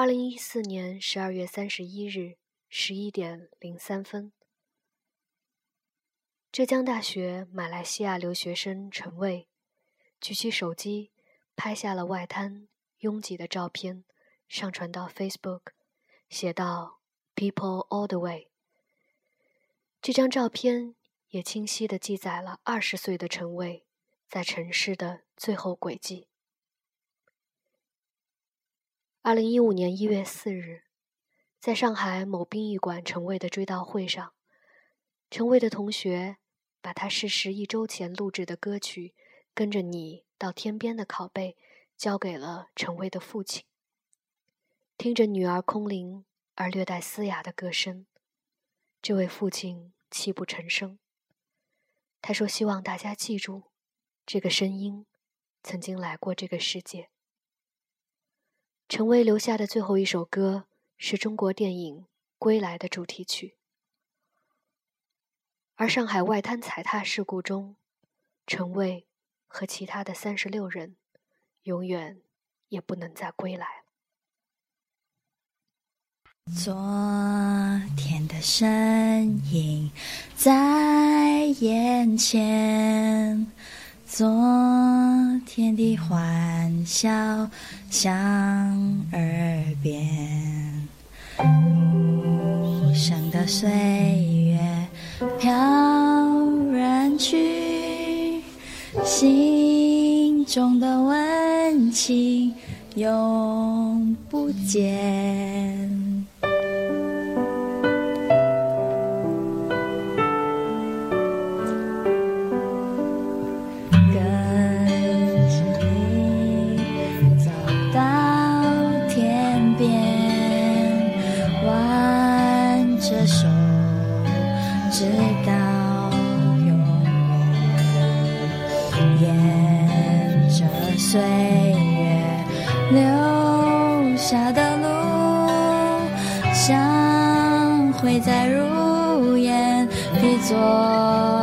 二零一四年十二月三十一日十一点零三分，浙江大学马来西亚留学生陈蔚举起手机拍下了外滩拥挤的照片，上传到 Facebook，写道：“People all the way。”这张照片也清晰地记载了二十岁的陈蔚在城市的最后轨迹。二零一五年一月四日，在上海某殡仪馆陈蔚的追悼会上，陈蔚的同学把他逝世一周前录制的歌曲《跟着你到天边》的拷贝交给了陈蔚的父亲。听着女儿空灵而略带嘶哑的歌声，这位父亲泣不成声。他说：“希望大家记住，这个声音曾经来过这个世界。”陈薇留下的最后一首歌是中国电影《归来》的主题曲，而上海外滩踩踏事故中，陈薇和其他的三十六人，永远也不能再归来。昨天的身影在眼前。昨天的欢笑响耳边，无声的岁月飘然去，心中的温情永不减。挽着手，直到永远。沿着岁月留下的路，相会在如烟的昨。